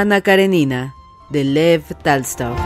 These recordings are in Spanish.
Ana Karenina, de Lev Talstov.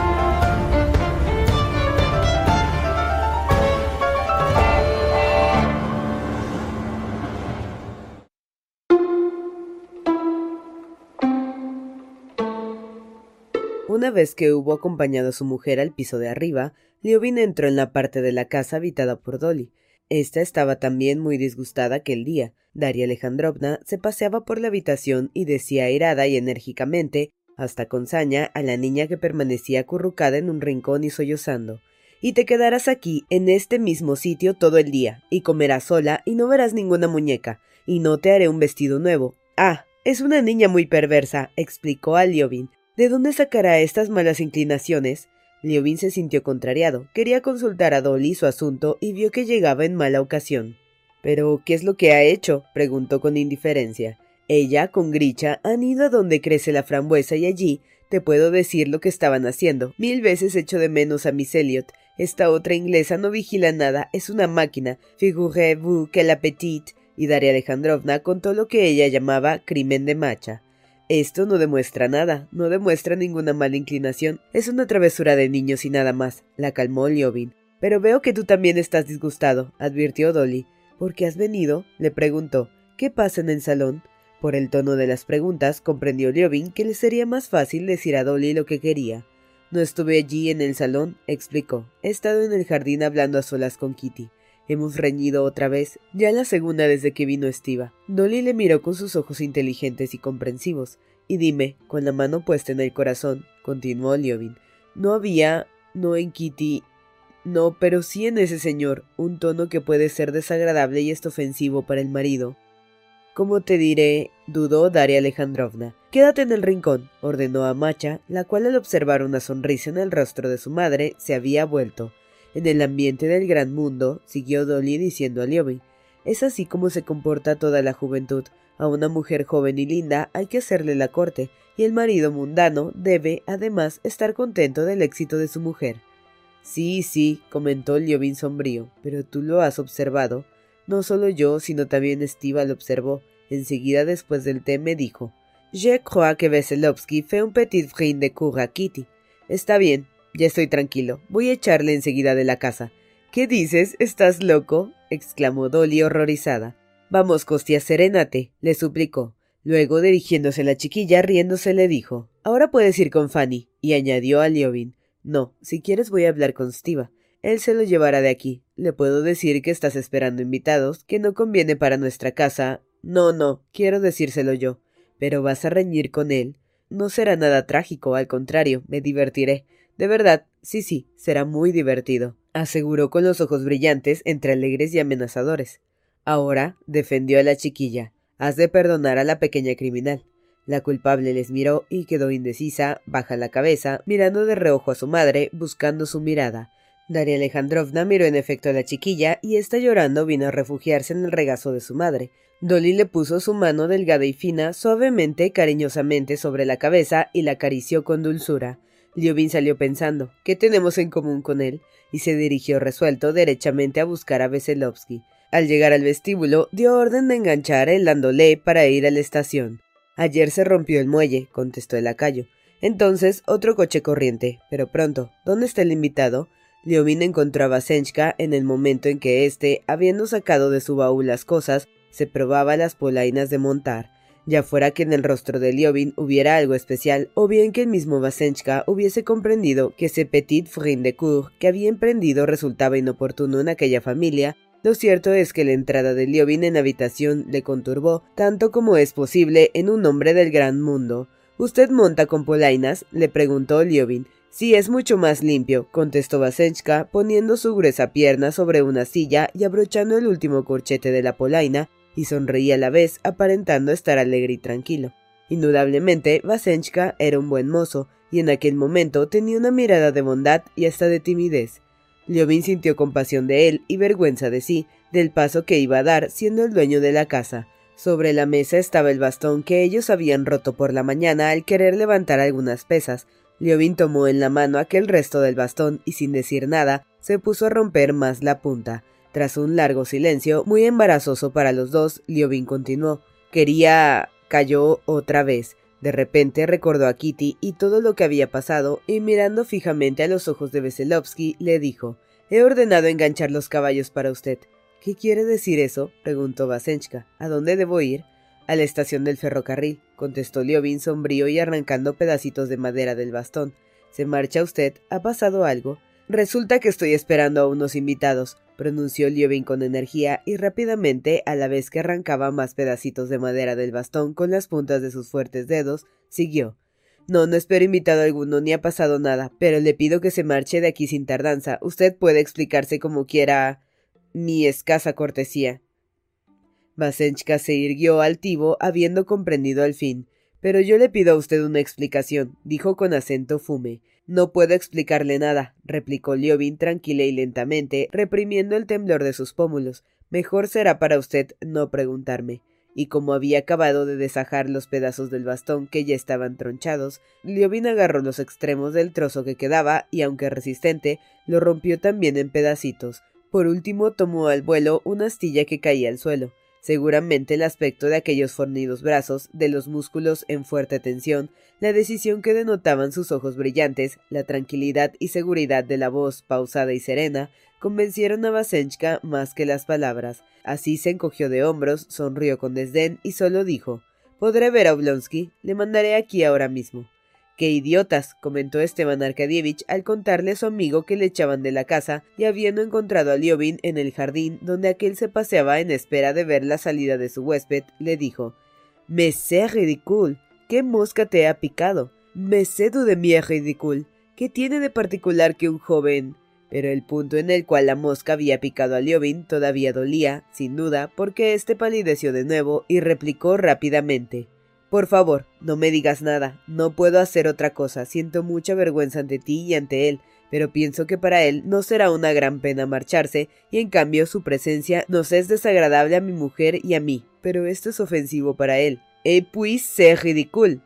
Una vez que hubo acompañado a su mujer al piso de arriba, Liobin entró en la parte de la casa habitada por Dolly. Esta estaba también muy disgustada aquel día. Daria Alejandrovna se paseaba por la habitación y decía airada y enérgicamente, hasta con saña, a la niña que permanecía acurrucada en un rincón y sollozando. Y te quedarás aquí, en este mismo sitio, todo el día, y comerás sola, y no verás ninguna muñeca, y no te haré un vestido nuevo. Ah, es una niña muy perversa, explicó a Liobin. ¿De dónde sacará estas malas inclinaciones? Liobin se sintió contrariado. Quería consultar a Dolly su asunto y vio que llegaba en mala ocasión. ¿Pero qué es lo que ha hecho? preguntó con indiferencia. Ella, con Gricha, han ido a donde crece la frambuesa y allí te puedo decir lo que estaban haciendo. Mil veces echo de menos a Miss Elliot. Esta otra inglesa no vigila nada, es una máquina. Figurez-vous que la petite. Y Daria Alejandrovna contó lo que ella llamaba crimen de macha. Esto no demuestra nada, no demuestra ninguna mala inclinación. Es una travesura de niños y nada más, la calmó Liobin. Pero veo que tú también estás disgustado, advirtió Dolly. ¿Por qué has venido? le preguntó. ¿Qué pasa en el salón? Por el tono de las preguntas, comprendió Liobin que le sería más fácil decir a Dolly lo que quería. No estuve allí en el salón, explicó. He estado en el jardín hablando a solas con Kitty. Hemos reñido otra vez, ya la segunda desde que vino Estiva. Dolly le miró con sus ojos inteligentes y comprensivos. Y dime, con la mano puesta en el corazón, continuó Liobin, no había, no en Kitty, no, pero sí en ese señor, un tono que puede ser desagradable y es ofensivo para el marido. ¿Cómo te diré? dudó Daria Alejandrovna. Quédate en el rincón, ordenó a Macha, la cual al observar una sonrisa en el rostro de su madre se había vuelto. En el ambiente del gran mundo, siguió Dolly diciendo a Liobin, es así como se comporta toda la juventud. A una mujer joven y linda hay que hacerle la corte, y el marido mundano debe, además, estar contento del éxito de su mujer. Sí, sí, comentó Liobin sombrío, pero tú lo has observado. No solo yo, sino también Estiva lo observó. Enseguida después del té me dijo Je crois que Veselovsky fait un petit brin de cour Kitty. Está bien, ya estoy tranquilo. Voy a echarle enseguida de la casa. ¿Qué dices? ¿Estás loco? exclamó Dolly horrorizada. Vamos, Costia, serénate, le suplicó. Luego, dirigiéndose a la chiquilla, riéndose, le dijo Ahora puedes ir con Fanny. Y añadió a Liobin No, si quieres voy a hablar con Stiva. Él se lo llevará de aquí. Le puedo decir que estás esperando invitados, que no conviene para nuestra casa. No, no, quiero decírselo yo. Pero vas a reñir con él. No será nada trágico, al contrario, me divertiré. De verdad, sí, sí, será muy divertido, aseguró con los ojos brillantes entre alegres y amenazadores. Ahora, defendió a la chiquilla, has de perdonar a la pequeña criminal. La culpable les miró y quedó indecisa, baja la cabeza, mirando de reojo a su madre, buscando su mirada. Daria Alejandrovna miró en efecto a la chiquilla y ésta llorando vino a refugiarse en el regazo de su madre. Dolly le puso su mano delgada y fina, suavemente, cariñosamente sobre la cabeza y la acarició con dulzura. Liobin salió pensando, ¿qué tenemos en común con él? y se dirigió resuelto derechamente a buscar a Veselovsky. Al llegar al vestíbulo, dio orden de enganchar el landolé para ir a la estación. Ayer se rompió el muelle, contestó el lacayo. Entonces, otro coche corriente. Pero pronto, ¿dónde está el invitado? Liobin encontró a Vasenchka en el momento en que éste, habiendo sacado de su baúl las cosas, se probaba las polainas de montar ya fuera que en el rostro de Liobin hubiera algo especial, o bien que el mismo Vasenchka hubiese comprendido que ese petit frin de cour que había emprendido resultaba inoportuno en aquella familia, lo cierto es que la entrada de Liobin en habitación le conturbó, tanto como es posible en un hombre del gran mundo. ¿Usted monta con polainas? le preguntó Liobin. Sí, es mucho más limpio, contestó Vasenchka, poniendo su gruesa pierna sobre una silla y abrochando el último corchete de la polaina, y sonreía a la vez, aparentando estar alegre y tranquilo. Indudablemente, Vasenchka era un buen mozo, y en aquel momento tenía una mirada de bondad y hasta de timidez. Liobin sintió compasión de él y vergüenza de sí, del paso que iba a dar siendo el dueño de la casa. Sobre la mesa estaba el bastón que ellos habían roto por la mañana al querer levantar algunas pesas. Liobin tomó en la mano aquel resto del bastón y sin decir nada se puso a romper más la punta. Tras un largo silencio, muy embarazoso para los dos, Liobin continuó. Quería. cayó otra vez. De repente recordó a Kitty y todo lo que había pasado, y mirando fijamente a los ojos de Veselovsky, le dijo He ordenado enganchar los caballos para usted. ¿Qué quiere decir eso? preguntó Vasenchka. ¿A dónde debo ir? A la estación del ferrocarril, contestó Liobin sombrío y arrancando pedacitos de madera del bastón. ¿Se marcha usted? ¿Ha pasado algo? Resulta que estoy esperando a unos invitados, pronunció Liobin con energía y rápidamente, a la vez que arrancaba más pedacitos de madera del bastón con las puntas de sus fuertes dedos, siguió. No, no espero invitado alguno, ni ha pasado nada, pero le pido que se marche de aquí sin tardanza. Usted puede explicarse como quiera. mi escasa cortesía. Vasenchka se irguió altivo, habiendo comprendido al fin. Pero yo le pido a usted una explicación, dijo con acento fume. No puedo explicarle nada, replicó Liobin tranquila y lentamente, reprimiendo el temblor de sus pómulos. Mejor será para usted no preguntarme. Y como había acabado de desajar los pedazos del bastón que ya estaban tronchados, Liobin agarró los extremos del trozo que quedaba y, aunque resistente, lo rompió también en pedacitos. Por último tomó al vuelo una astilla que caía al suelo. Seguramente el aspecto de aquellos fornidos brazos, de los músculos en fuerte tensión, la decisión que denotaban sus ojos brillantes, la tranquilidad y seguridad de la voz pausada y serena, convencieron a Vasenchka más que las palabras. Así se encogió de hombros, sonrió con desdén y solo dijo Podré ver a Oblonsky, le mandaré aquí ahora mismo. Qué idiotas, comentó Esteban Arkadievich al contarle a su amigo que le echaban de la casa y habiendo encontrado a Liobin en el jardín donde aquel se paseaba en espera de ver la salida de su huésped, le dijo Me sé ridicule. ¿Qué mosca te ha picado? Me sé de mi ridicule. ¿Qué tiene de particular que un joven? Pero el punto en el cual la mosca había picado a Liobin todavía dolía, sin duda, porque éste palideció de nuevo y replicó rápidamente por favor, no me digas nada. No puedo hacer otra cosa. Siento mucha vergüenza ante ti y ante él, pero pienso que para él no será una gran pena marcharse, y en cambio su presencia nos es desagradable a mi mujer y a mí. Pero esto es ofensivo para él. Et puis c'est ridicule.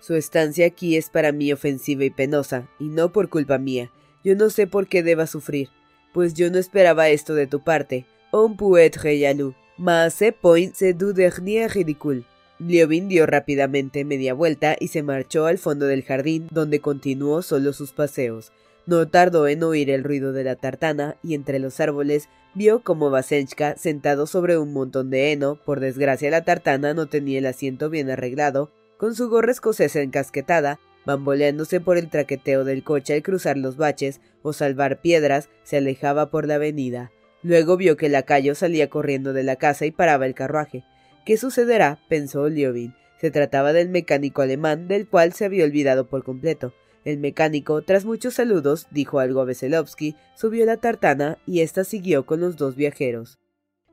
Su estancia aquí es para mí ofensiva y penosa, y no por culpa mía. Yo no sé por qué deba sufrir, pues yo no esperaba esto de tu parte. On peut être jaloux, mais ce point c'est du dernier ridicule. Liobin dio rápidamente media vuelta y se marchó al fondo del jardín, donde continuó solo sus paseos. No tardó en oír el ruido de la tartana, y entre los árboles vio como Vasenchka, sentado sobre un montón de heno, por desgracia la tartana no tenía el asiento bien arreglado, con su gorra escocesa encasquetada, bamboleándose por el traqueteo del coche al cruzar los baches o salvar piedras, se alejaba por la avenida. Luego vio que el lacayo salía corriendo de la casa y paraba el carruaje. ¿Qué sucederá? pensó Liobin. Se trataba del mecánico alemán, del cual se había olvidado por completo. El mecánico, tras muchos saludos, dijo algo a Veselovsky, subió la tartana y ésta siguió con los dos viajeros.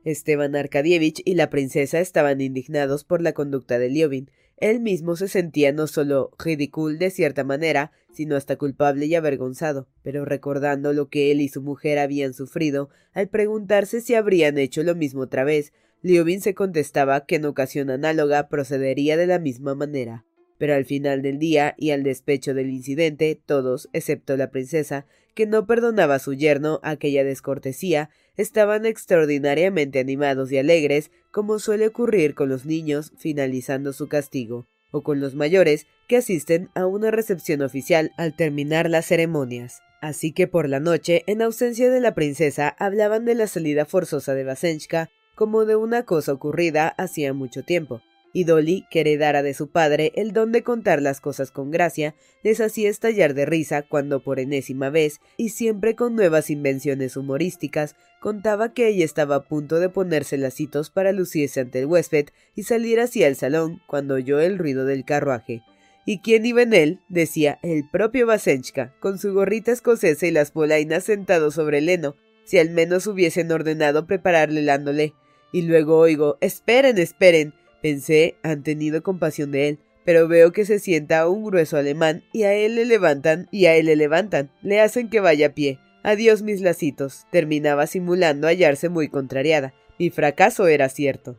Esteban Arkadievich y la princesa estaban indignados por la conducta de Liobin. Él mismo se sentía no solo ridículo de cierta manera, sino hasta culpable y avergonzado, pero recordando lo que él y su mujer habían sufrido, al preguntarse si habrían hecho lo mismo otra vez, Liobin se contestaba que en ocasión análoga procedería de la misma manera. Pero al final del día y al despecho del incidente, todos, excepto la princesa, que no perdonaba a su yerno aquella descortesía, estaban extraordinariamente animados y alegres, como suele ocurrir con los niños finalizando su castigo, o con los mayores que asisten a una recepción oficial al terminar las ceremonias. Así que por la noche, en ausencia de la princesa, hablaban de la salida forzosa de Basenchka como de una cosa ocurrida hacía mucho tiempo, y Dolly, que heredara de su padre el don de contar las cosas con gracia, les hacía estallar de risa cuando por enésima vez, y siempre con nuevas invenciones humorísticas, contaba que ella estaba a punto de ponerse lacitos para lucirse ante el huésped y salir hacia el salón cuando oyó el ruido del carruaje. ¿Y quién iba en él? decía el propio Basenchka, con su gorrita escocesa y las polainas sentado sobre el heno, si al menos hubiesen ordenado prepararle el ándole. Y luego oigo, esperen, esperen, Pensé, han tenido compasión de él, pero veo que se sienta un grueso alemán y a él le levantan y a él le levantan, le hacen que vaya a pie. Adiós mis lacitos. Terminaba simulando hallarse muy contrariada. Mi fracaso era cierto.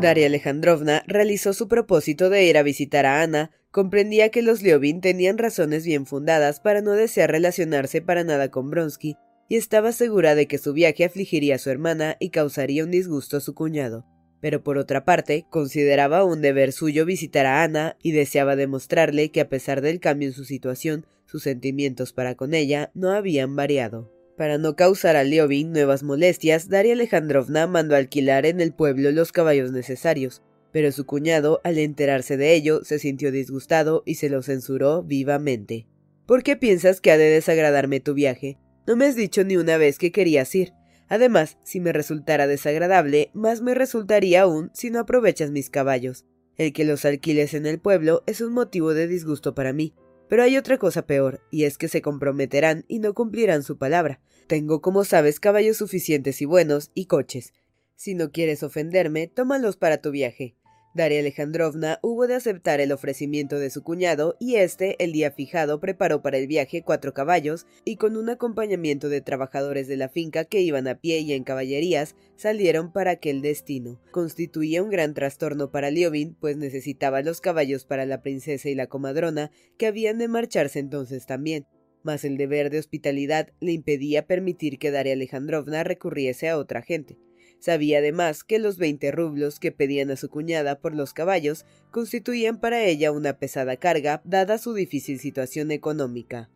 Daria Alejandrovna realizó su propósito de ir a visitar a Ana, comprendía que los Leovin tenían razones bien fundadas para no desear relacionarse para nada con Bronsky, y estaba segura de que su viaje afligiría a su hermana y causaría un disgusto a su cuñado. Pero por otra parte, consideraba un deber suyo visitar a Ana y deseaba demostrarle que a pesar del cambio en su situación, sus sentimientos para con ella no habían variado. Para no causar a Liobin nuevas molestias, Daria Alejandrovna mandó alquilar en el pueblo los caballos necesarios, pero su cuñado, al enterarse de ello, se sintió disgustado y se lo censuró vivamente. ¿Por qué piensas que ha de desagradarme tu viaje? No me has dicho ni una vez que querías ir. Además, si me resultara desagradable, más me resultaría aún si no aprovechas mis caballos. El que los alquiles en el pueblo es un motivo de disgusto para mí, pero hay otra cosa peor, y es que se comprometerán y no cumplirán su palabra. Tengo, como sabes, caballos suficientes y buenos, y coches. Si no quieres ofenderme, tómalos para tu viaje. Daria Alejandrovna hubo de aceptar el ofrecimiento de su cuñado y éste, el día fijado, preparó para el viaje cuatro caballos y con un acompañamiento de trabajadores de la finca que iban a pie y en caballerías, salieron para aquel destino. Constituía un gran trastorno para Liobin, pues necesitaba los caballos para la princesa y la comadrona, que habían de marcharse entonces también. Mas el deber de hospitalidad le impedía permitir que Daria Alejandrovna recurriese a otra gente. Sabía además que los veinte rublos que pedían a su cuñada por los caballos constituían para ella una pesada carga, dada su difícil situación económica.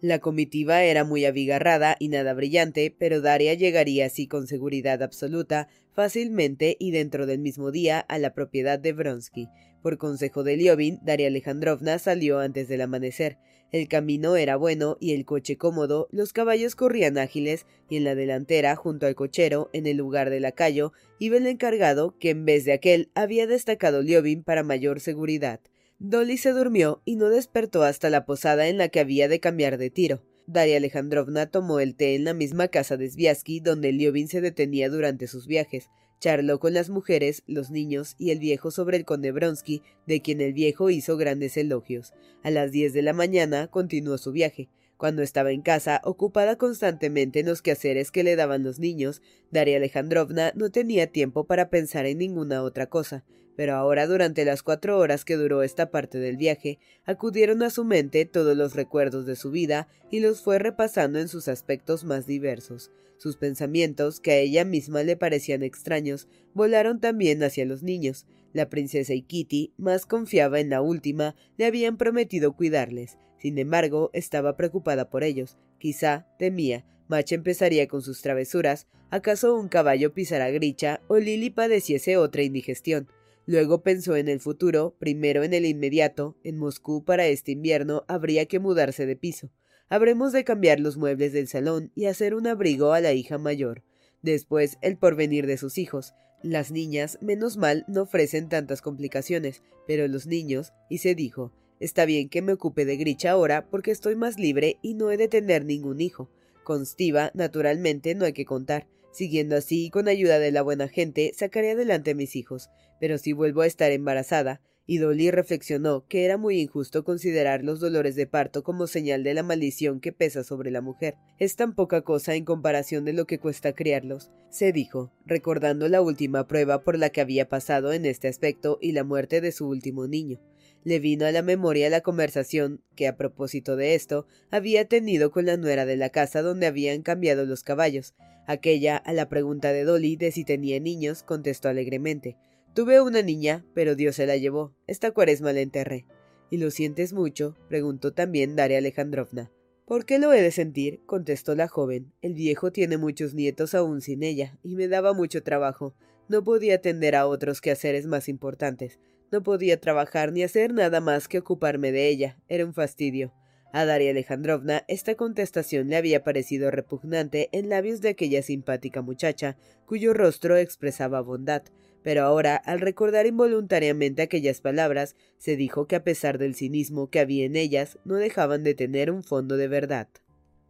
La comitiva era muy abigarrada y nada brillante, pero Daria llegaría así con seguridad absoluta, fácilmente y dentro del mismo día a la propiedad de Bronsky. Por consejo de Liobin, Daria Alejandrovna salió antes del amanecer. El camino era bueno y el coche cómodo, los caballos corrían ágiles y en la delantera, junto al cochero, en el lugar del lacayo, iba el encargado que en vez de aquel había destacado Liobin para mayor seguridad. Dolly se durmió y no despertó hasta la posada en la que había de cambiar de tiro. Daria Alejandrovna tomó el té en la misma casa de Sviasky donde Liobin se detenía durante sus viajes. Charló con las mujeres, los niños y el viejo sobre el conde Bronsky, de quien el viejo hizo grandes elogios. A las diez de la mañana continuó su viaje. Cuando estaba en casa, ocupada constantemente en los quehaceres que le daban los niños, Daria Alejandrovna no tenía tiempo para pensar en ninguna otra cosa. Pero ahora, durante las cuatro horas que duró esta parte del viaje, acudieron a su mente todos los recuerdos de su vida y los fue repasando en sus aspectos más diversos. Sus pensamientos, que a ella misma le parecían extraños, volaron también hacia los niños. La princesa y Kitty, más confiaba en la última, le habían prometido cuidarles, sin embargo, estaba preocupada por ellos. Quizá, temía, Mach empezaría con sus travesuras, acaso un caballo pisara gricha o Lily padeciese otra indigestión. Luego pensó en el futuro, primero en el inmediato, en Moscú para este invierno habría que mudarse de piso. Habremos de cambiar los muebles del salón y hacer un abrigo a la hija mayor. Después, el porvenir de sus hijos. Las niñas, menos mal, no ofrecen tantas complicaciones, pero los niños, y se dijo, Está bien que me ocupe de Gricha ahora porque estoy más libre y no he de tener ningún hijo. Con Stiva, naturalmente, no hay que contar. Siguiendo así y con ayuda de la buena gente, sacaré adelante a mis hijos. Pero si vuelvo a estar embarazada, y Dolly reflexionó que era muy injusto considerar los dolores de parto como señal de la maldición que pesa sobre la mujer. Es tan poca cosa en comparación de lo que cuesta criarlos, se dijo, recordando la última prueba por la que había pasado en este aspecto y la muerte de su último niño le vino a la memoria la conversación que, a propósito de esto, había tenido con la nuera de la casa donde habían cambiado los caballos. Aquella, a la pregunta de Dolly de si tenía niños, contestó alegremente Tuve una niña, pero Dios se la llevó. Esta cuaresma la enterré. ¿Y lo sientes mucho? preguntó también Daria Alejandrovna. ¿Por qué lo he de sentir? contestó la joven. El viejo tiene muchos nietos aún sin ella, y me daba mucho trabajo. No podía atender a otros quehaceres más importantes. No podía trabajar ni hacer nada más que ocuparme de ella. Era un fastidio. A Daria Alejandrovna esta contestación le había parecido repugnante en labios de aquella simpática muchacha, cuyo rostro expresaba bondad, pero ahora, al recordar involuntariamente aquellas palabras, se dijo que a pesar del cinismo que había en ellas, no dejaban de tener un fondo de verdad.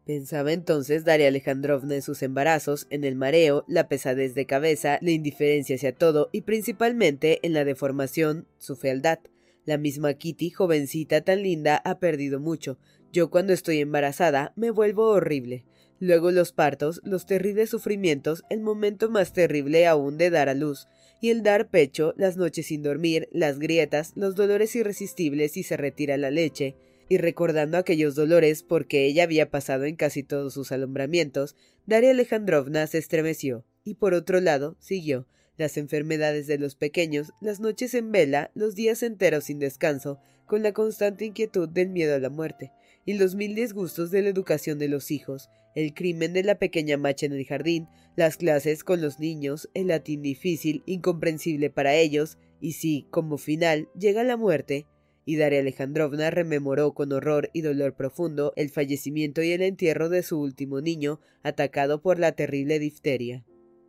Pensaba entonces Daria Alejandrovna en sus embarazos, en el mareo, la pesadez de cabeza, la indiferencia hacia todo y principalmente en la deformación, su fealdad. La misma Kitty, jovencita tan linda, ha perdido mucho. Yo cuando estoy embarazada me vuelvo horrible. Luego los partos, los terribles sufrimientos, el momento más terrible aún de dar a luz, y el dar pecho, las noches sin dormir, las grietas, los dolores irresistibles y se retira la leche, y recordando aquellos dolores porque ella había pasado en casi todos sus alumbramientos, Daria Alejandrovna se estremeció, y por otro lado siguió. Las enfermedades de los pequeños, las noches en vela, los días enteros sin descanso, con la constante inquietud del miedo a la muerte, y los mil disgustos de la educación de los hijos, el crimen de la pequeña macha en el jardín, las clases con los niños, el latín difícil, incomprensible para ellos, y si, como final, llega la muerte, y Daria Alejandrovna rememoró con horror y dolor profundo el fallecimiento y el entierro de su último niño, atacado por la terrible difteria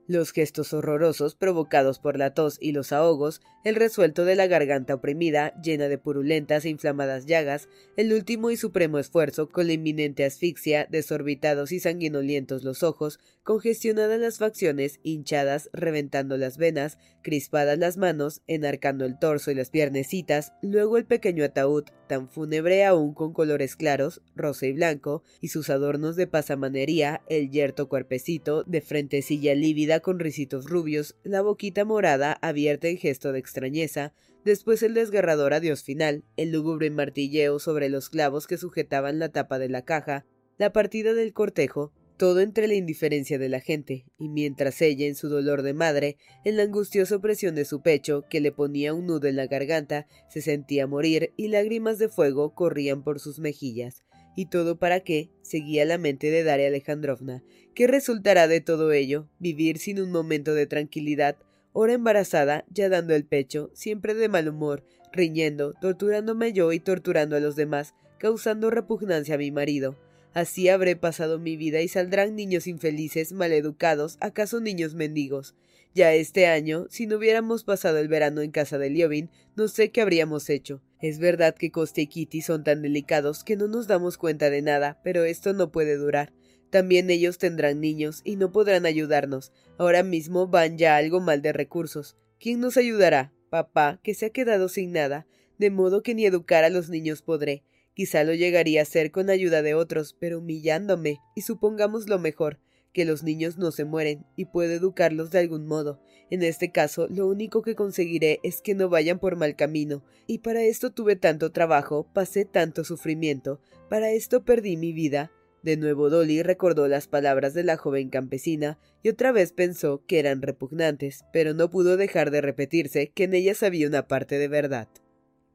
los gestos horrorosos provocados por la tos y los ahogos, el resuelto de la garganta oprimida, llena de purulentas e inflamadas llagas, el último y supremo esfuerzo con la inminente asfixia, desorbitados y sanguinolientos los ojos, congestionadas las facciones, hinchadas, reventando las venas, crispadas las manos, enarcando el torso y las piernecitas, luego el pequeño ataúd, tan fúnebre aún con colores claros, rosa y blanco, y sus adornos de pasamanería, el yerto cuerpecito, de frentecilla lívida con risitos rubios, la boquita morada abierta en gesto de extrañeza, después el desgarrador adiós final, el lúgubre martilleo sobre los clavos que sujetaban la tapa de la caja, la partida del cortejo, todo entre la indiferencia de la gente, y mientras ella, en su dolor de madre, en la angustiosa opresión de su pecho, que le ponía un nudo en la garganta, se sentía morir y lágrimas de fuego corrían por sus mejillas. ¿Y todo para qué? seguía la mente de Daria Alejandrovna. ¿Qué resultará de todo ello? Vivir sin un momento de tranquilidad, hora embarazada, ya dando el pecho, siempre de mal humor, riñendo, torturándome yo y torturando a los demás, causando repugnancia a mi marido. Así habré pasado mi vida y saldrán niños infelices, maleducados, acaso niños mendigos. Ya este año, si no hubiéramos pasado el verano en casa de Liobin, no sé qué habríamos hecho. Es verdad que Coste y Kitty son tan delicados que no nos damos cuenta de nada, pero esto no puede durar. También ellos tendrán niños y no podrán ayudarnos. Ahora mismo van ya algo mal de recursos. ¿Quién nos ayudará? Papá, que se ha quedado sin nada, de modo que ni educar a los niños podré. Quizá lo llegaría a hacer con ayuda de otros, pero humillándome, y supongamos lo mejor, que los niños no se mueren, y puedo educarlos de algún modo. En este caso, lo único que conseguiré es que no vayan por mal camino, y para esto tuve tanto trabajo, pasé tanto sufrimiento, para esto perdí mi vida. De nuevo Dolly recordó las palabras de la joven campesina y otra vez pensó que eran repugnantes, pero no pudo dejar de repetirse que en ellas había una parte de verdad.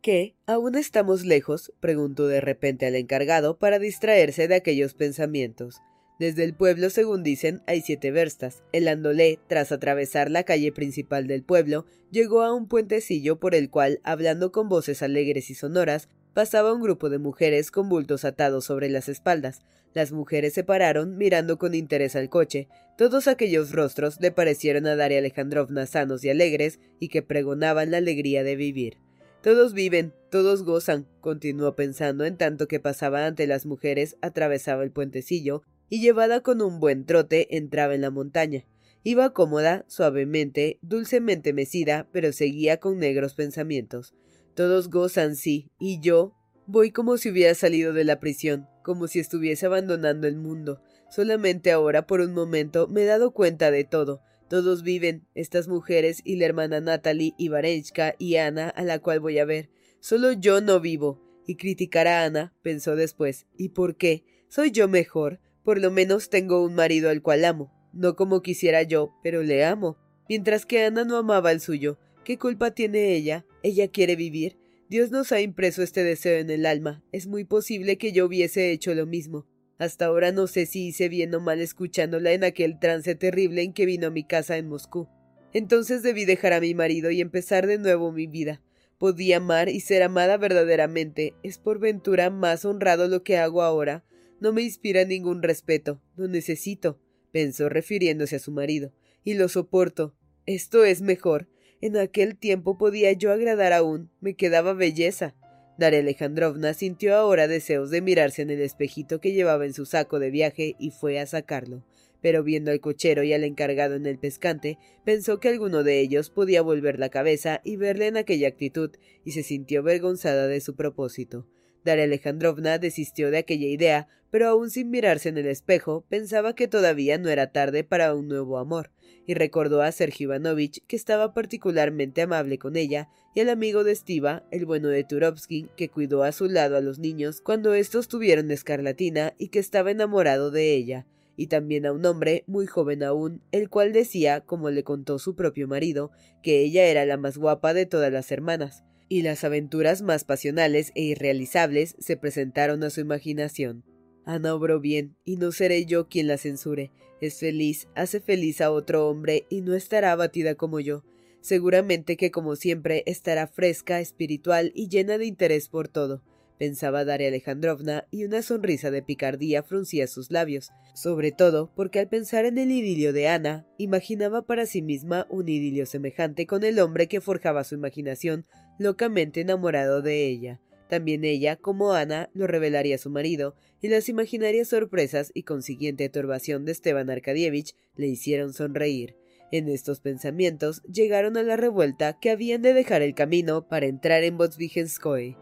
¿Qué? ¿Aún estamos lejos? preguntó de repente al encargado para distraerse de aquellos pensamientos. Desde el pueblo, según dicen, hay siete verstas. El andolé, tras atravesar la calle principal del pueblo, llegó a un puentecillo por el cual, hablando con voces alegres y sonoras, pasaba un grupo de mujeres con bultos atados sobre las espaldas. Las mujeres se pararon, mirando con interés al coche. Todos aquellos rostros le parecieron a Daria Alejandrovna sanos y alegres y que pregonaban la alegría de vivir. Todos viven, todos gozan, continuó pensando en tanto que pasaba ante las mujeres, atravesaba el puentecillo, y llevada con un buen trote entraba en la montaña. Iba cómoda, suavemente, dulcemente mecida, pero seguía con negros pensamientos. Todos gozan, sí, y yo voy como si hubiera salido de la prisión, como si estuviese abandonando el mundo. Solamente ahora, por un momento, me he dado cuenta de todo. Todos viven, estas mujeres y la hermana Natalie y Varenchka y Ana, a la cual voy a ver. Solo yo no vivo. Y criticar a Ana, pensó después. ¿Y por qué? ¿Soy yo mejor? Por lo menos tengo un marido al cual amo, no como quisiera yo, pero le amo, mientras que Ana no amaba al suyo. ¿Qué culpa tiene ella? Ella quiere vivir. Dios nos ha impreso este deseo en el alma. Es muy posible que yo hubiese hecho lo mismo. Hasta ahora no sé si hice bien o mal escuchándola en aquel trance terrible en que vino a mi casa en Moscú. Entonces debí dejar a mi marido y empezar de nuevo mi vida. Podía amar y ser amada verdaderamente. ¿Es por ventura más honrado lo que hago ahora? No me inspira ningún respeto, no necesito, pensó refiriéndose a su marido, y lo soporto. Esto es mejor. En aquel tiempo podía yo agradar aún, me quedaba belleza. Daria Alejandrovna sintió ahora deseos de mirarse en el espejito que llevaba en su saco de viaje y fue a sacarlo. Pero viendo al cochero y al encargado en el pescante, pensó que alguno de ellos podía volver la cabeza y verle en aquella actitud, y se sintió vergonzada de su propósito. Daria Alejandrovna desistió de aquella idea, pero aún sin mirarse en el espejo, pensaba que todavía no era tarde para un nuevo amor, y recordó a Sergio Ivanovich, que estaba particularmente amable con ella, y al amigo de Stiva, el bueno de Turovsky, que cuidó a su lado a los niños cuando estos tuvieron escarlatina y que estaba enamorado de ella, y también a un hombre muy joven aún, el cual decía, como le contó su propio marido, que ella era la más guapa de todas las hermanas, y las aventuras más pasionales e irrealizables se presentaron a su imaginación. Ana obró bien, y no seré yo quien la censure. Es feliz, hace feliz a otro hombre, y no estará abatida como yo. Seguramente que como siempre estará fresca, espiritual y llena de interés por todo pensaba Daria Alejandrovna, y una sonrisa de picardía fruncía sus labios, sobre todo porque al pensar en el idilio de Ana, imaginaba para sí misma un idilio semejante con el hombre que forjaba su imaginación, locamente enamorado de ella. También ella, como Ana, lo revelaría a su marido, y las imaginarias sorpresas y consiguiente turbación de Esteban Arkadievich le hicieron sonreír. En estos pensamientos llegaron a la revuelta que habían de dejar el camino para entrar en Botsvigenskoe.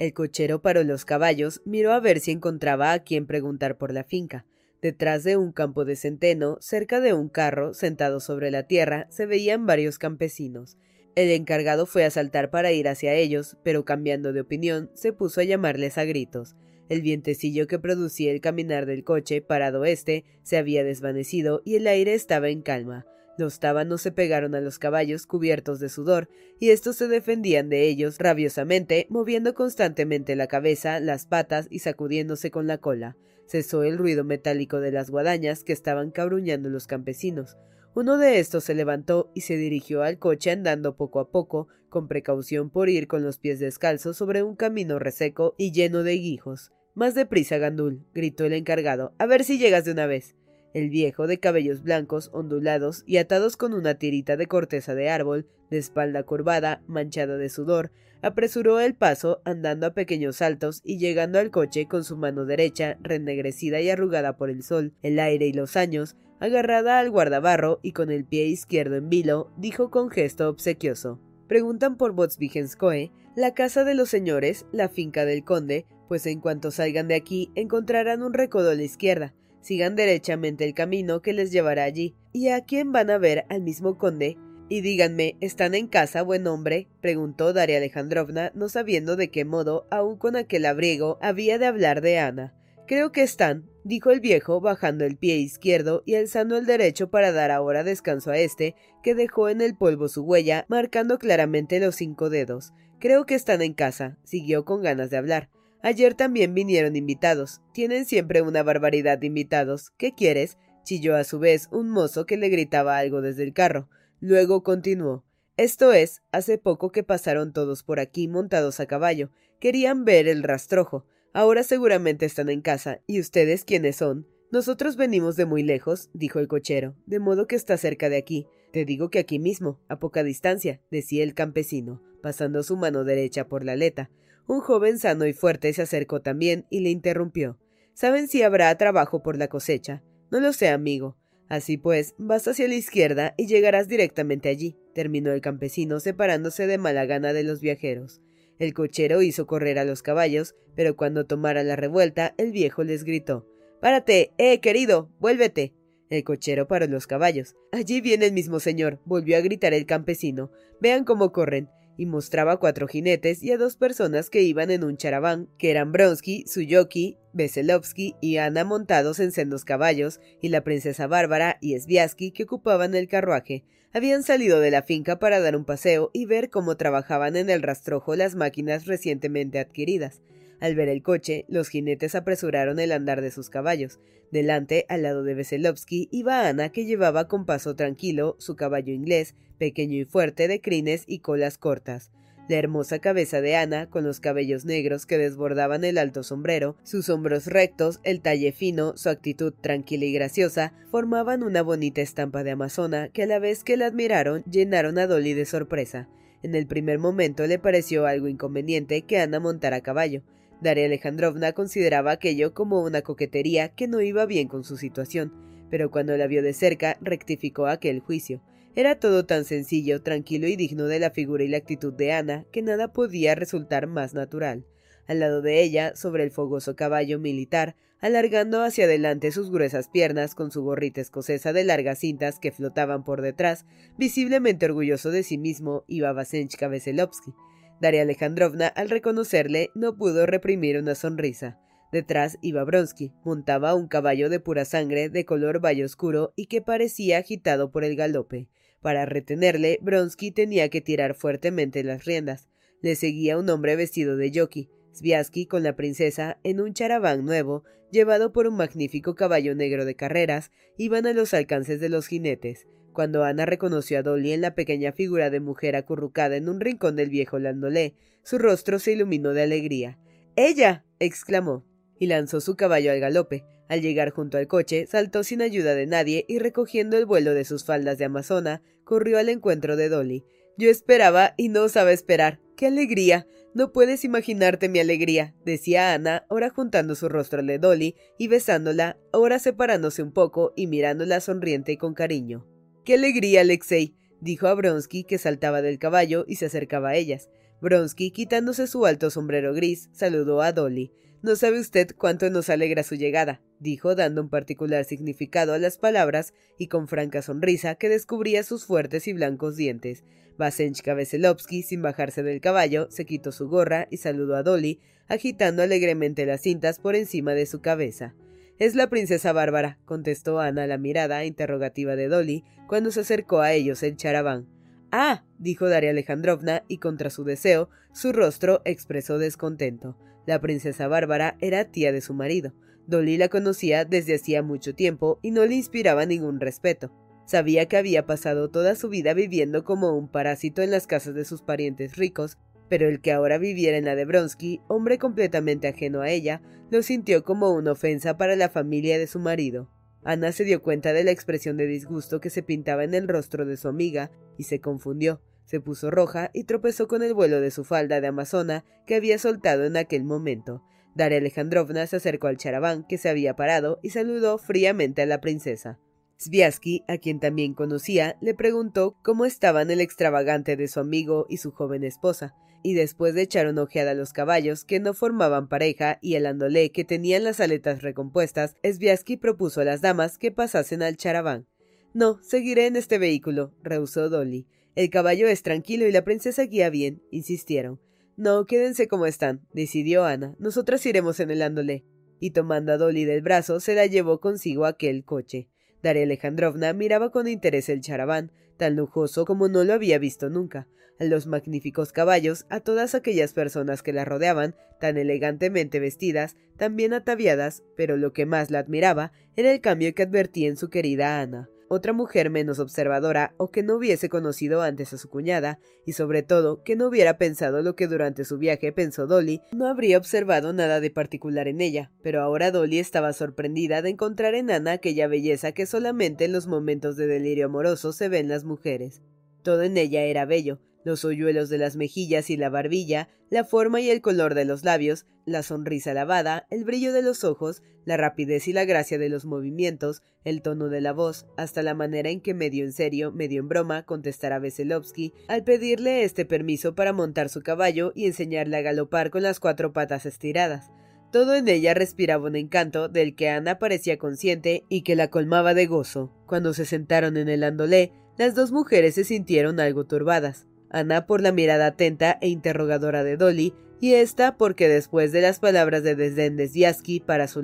El cochero paró los caballos, miró a ver si encontraba a quien preguntar por la finca. Detrás de un campo de centeno, cerca de un carro, sentado sobre la tierra, se veían varios campesinos. El encargado fue a saltar para ir hacia ellos, pero cambiando de opinión, se puso a llamarles a gritos. El vientecillo que producía el caminar del coche, parado este, se había desvanecido y el aire estaba en calma. Los tábanos se pegaron a los caballos cubiertos de sudor, y estos se defendían de ellos rabiosamente, moviendo constantemente la cabeza, las patas y sacudiéndose con la cola. Cesó el ruido metálico de las guadañas que estaban cabruñando los campesinos. Uno de estos se levantó y se dirigió al coche andando poco a poco, con precaución por ir con los pies descalzos sobre un camino reseco y lleno de guijos. Más deprisa, Gandul, gritó el encargado, a ver si llegas de una vez. El viejo, de cabellos blancos, ondulados y atados con una tirita de corteza de árbol, de espalda curvada, manchada de sudor, apresuró el paso andando a pequeños saltos y llegando al coche con su mano derecha, renegrecida y arrugada por el sol, el aire y los años, agarrada al guardabarro y con el pie izquierdo en vilo, dijo con gesto obsequioso. Preguntan por Botsvigenskoe, la casa de los señores, la finca del conde, pues en cuanto salgan de aquí encontrarán un recodo a la izquierda, Sigan derechamente el camino que les llevará allí. ¿Y a quién van a ver al mismo conde? Y díganme, ¿están en casa, buen hombre? preguntó Daria Alejandrovna, no sabiendo de qué modo, aun con aquel abrigo, había de hablar de Ana. Creo que están, dijo el viejo, bajando el pie izquierdo y alzando el derecho para dar ahora descanso a este, que dejó en el polvo su huella, marcando claramente los cinco dedos. Creo que están en casa, siguió con ganas de hablar. Ayer también vinieron invitados. Tienen siempre una barbaridad de invitados. ¿Qué quieres? chilló a su vez un mozo que le gritaba algo desde el carro. Luego continuó. Esto es, hace poco que pasaron todos por aquí montados a caballo. Querían ver el rastrojo. Ahora seguramente están en casa. ¿Y ustedes quiénes son? Nosotros venimos de muy lejos, dijo el cochero, de modo que está cerca de aquí. Te digo que aquí mismo, a poca distancia, decía el campesino, pasando su mano derecha por la aleta. Un joven sano y fuerte se acercó también y le interrumpió. ¿Saben si habrá trabajo por la cosecha? No lo sé, amigo. Así pues, vas hacia la izquierda y llegarás directamente allí, terminó el campesino separándose de mala gana de los viajeros. El cochero hizo correr a los caballos, pero cuando tomara la revuelta, el viejo les gritó Párate, eh, querido, vuélvete. El cochero paró los caballos. Allí viene el mismo señor, volvió a gritar el campesino. Vean cómo corren y mostraba cuatro jinetes y a dos personas que iban en un charaván, que eran Bronsky, Suyoki, Veselovsky y Ana montados en sendos caballos, y la princesa Bárbara y Sviasky que ocupaban el carruaje. Habían salido de la finca para dar un paseo y ver cómo trabajaban en el rastrojo las máquinas recientemente adquiridas. Al ver el coche, los jinetes apresuraron el andar de sus caballos. Delante, al lado de Veselovsky, iba Ana, que llevaba con paso tranquilo su caballo inglés, pequeño y fuerte, de crines y colas cortas. La hermosa cabeza de Ana, con los cabellos negros que desbordaban el alto sombrero, sus hombros rectos, el talle fino, su actitud tranquila y graciosa, formaban una bonita estampa de amazona que a la vez que la admiraron llenaron a Dolly de sorpresa. En el primer momento le pareció algo inconveniente que Ana montara a caballo, Daria Alejandrovna consideraba aquello como una coquetería que no iba bien con su situación, pero cuando la vio de cerca rectificó aquel juicio. Era todo tan sencillo, tranquilo y digno de la figura y la actitud de Ana que nada podía resultar más natural. Al lado de ella, sobre el fogoso caballo militar, alargando hacia adelante sus gruesas piernas con su gorrita escocesa de largas cintas que flotaban por detrás, visiblemente orgulloso de sí mismo, iba Vasenchka Veselovsky. Daria Alejandrovna, al reconocerle, no pudo reprimir una sonrisa. Detrás iba Bronsky, montaba un caballo de pura sangre, de color valle oscuro y que parecía agitado por el galope. Para retenerle, Bronsky tenía que tirar fuertemente las riendas. Le seguía un hombre vestido de jockey, Sviasky con la princesa, en un charaván nuevo, llevado por un magnífico caballo negro de carreras, iban a los alcances de los jinetes. Cuando Ana reconoció a Dolly en la pequeña figura de mujer acurrucada en un rincón del viejo landolé, su rostro se iluminó de alegría. ¡Ella! exclamó, y lanzó su caballo al galope. Al llegar junto al coche, saltó sin ayuda de nadie y recogiendo el vuelo de sus faldas de amazona, corrió al encuentro de Dolly. Yo esperaba y no osaba esperar. ¡Qué alegría! No puedes imaginarte mi alegría, decía Ana, ahora juntando su rostro al de Dolly y besándola, ahora separándose un poco y mirándola sonriente y con cariño. ¡Qué alegría, Alexei! dijo a Bronsky, que saltaba del caballo y se acercaba a ellas. Bronsky, quitándose su alto sombrero gris, saludó a Dolly. No sabe usted cuánto nos alegra su llegada, dijo, dando un particular significado a las palabras y con franca sonrisa que descubría sus fuertes y blancos dientes. Vasenchka Veselovsky, sin bajarse del caballo, se quitó su gorra y saludó a Dolly, agitando alegremente las cintas por encima de su cabeza. Es la princesa Bárbara, contestó Ana la mirada interrogativa de Dolly cuando se acercó a ellos el charaván. Ah, dijo Daria Alejandrovna, y contra su deseo, su rostro expresó descontento. La princesa Bárbara era tía de su marido. Dolly la conocía desde hacía mucho tiempo y no le inspiraba ningún respeto. Sabía que había pasado toda su vida viviendo como un parásito en las casas de sus parientes ricos, pero el que ahora viviera en la de Bronsky, hombre completamente ajeno a ella, lo sintió como una ofensa para la familia de su marido. Ana se dio cuenta de la expresión de disgusto que se pintaba en el rostro de su amiga y se confundió. Se puso roja y tropezó con el vuelo de su falda de amazona que había soltado en aquel momento. Daria Alejandrovna se acercó al charaván que se había parado y saludó fríamente a la princesa. Sviasky, a quien también conocía, le preguntó cómo estaban el extravagante de su amigo y su joven esposa, y después de echar una ojeada a los caballos que no formaban pareja y el andolé que tenían las aletas recompuestas, Sviasky propuso a las damas que pasasen al charaván. No, seguiré en este vehículo, rehusó Dolly. El caballo es tranquilo y la princesa guía bien, insistieron. No, quédense como están, decidió Ana. Nosotras iremos en el andolé. Y tomando a Dolly del brazo, se la llevó consigo a aquel coche. Daria Alejandrovna miraba con interés el charaván, tan lujoso como no lo había visto nunca, a los magníficos caballos, a todas aquellas personas que la rodeaban, tan elegantemente vestidas, tan bien ataviadas, pero lo que más la admiraba era el cambio que advertía en su querida Ana otra mujer menos observadora o que no hubiese conocido antes a su cuñada, y sobre todo que no hubiera pensado lo que durante su viaje pensó Dolly, no habría observado nada de particular en ella, pero ahora Dolly estaba sorprendida de encontrar en Ana aquella belleza que solamente en los momentos de delirio amoroso se ven las mujeres. Todo en ella era bello, los hoyuelos de las mejillas y la barbilla, la forma y el color de los labios, la sonrisa lavada, el brillo de los ojos, la rapidez y la gracia de los movimientos, el tono de la voz, hasta la manera en que medio en serio, medio en broma, contestara Veselovsky al pedirle este permiso para montar su caballo y enseñarle a galopar con las cuatro patas estiradas. Todo en ella respiraba un encanto del que Ana parecía consciente y que la colmaba de gozo. Cuando se sentaron en el andolé, las dos mujeres se sintieron algo turbadas. Ana por la mirada atenta e interrogadora de Dolly, y esta porque después de las palabras de desdén de Sviasky para su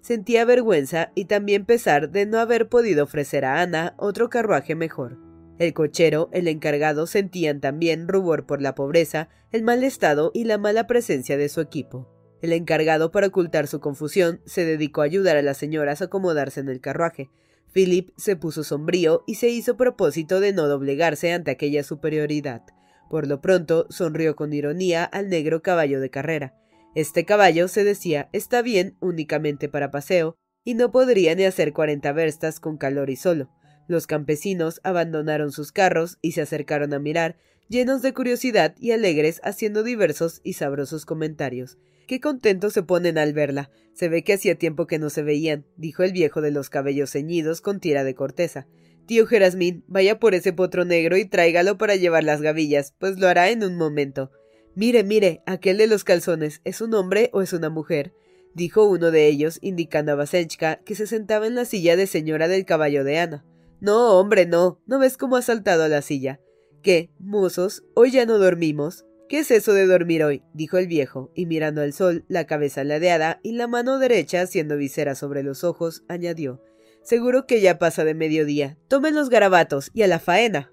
sentía vergüenza y también pesar de no haber podido ofrecer a Ana otro carruaje mejor. El cochero, el encargado sentían también rubor por la pobreza, el mal estado y la mala presencia de su equipo. El encargado, para ocultar su confusión, se dedicó a ayudar a las señoras a acomodarse en el carruaje, Philip se puso sombrío y se hizo propósito de no doblegarse ante aquella superioridad. Por lo pronto sonrió con ironía al negro caballo de carrera. Este caballo, se decía, está bien únicamente para paseo, y no podría ni hacer cuarenta verstas con calor y solo. Los campesinos abandonaron sus carros y se acercaron a mirar, llenos de curiosidad y alegres, haciendo diversos y sabrosos comentarios. Qué contentos se ponen al verla. Se ve que hacía tiempo que no se veían, dijo el viejo de los cabellos ceñidos con tira de corteza. Tío Jerasmín, vaya por ese potro negro y tráigalo para llevar las gavillas, pues lo hará en un momento. Mire, mire, aquel de los calzones, ¿es un hombre o es una mujer? dijo uno de ellos, indicando a Vasenchka, que se sentaba en la silla de señora del caballo de Ana. No, hombre, no. ¿No ves cómo ha saltado a la silla? ¿Qué, mozos? ¿Hoy ya no dormimos? ¿Qué es eso de dormir hoy? dijo el viejo, y mirando al sol, la cabeza ladeada y la mano derecha haciendo visera sobre los ojos, añadió Seguro que ya pasa de mediodía. Tomen los garabatos y a la faena.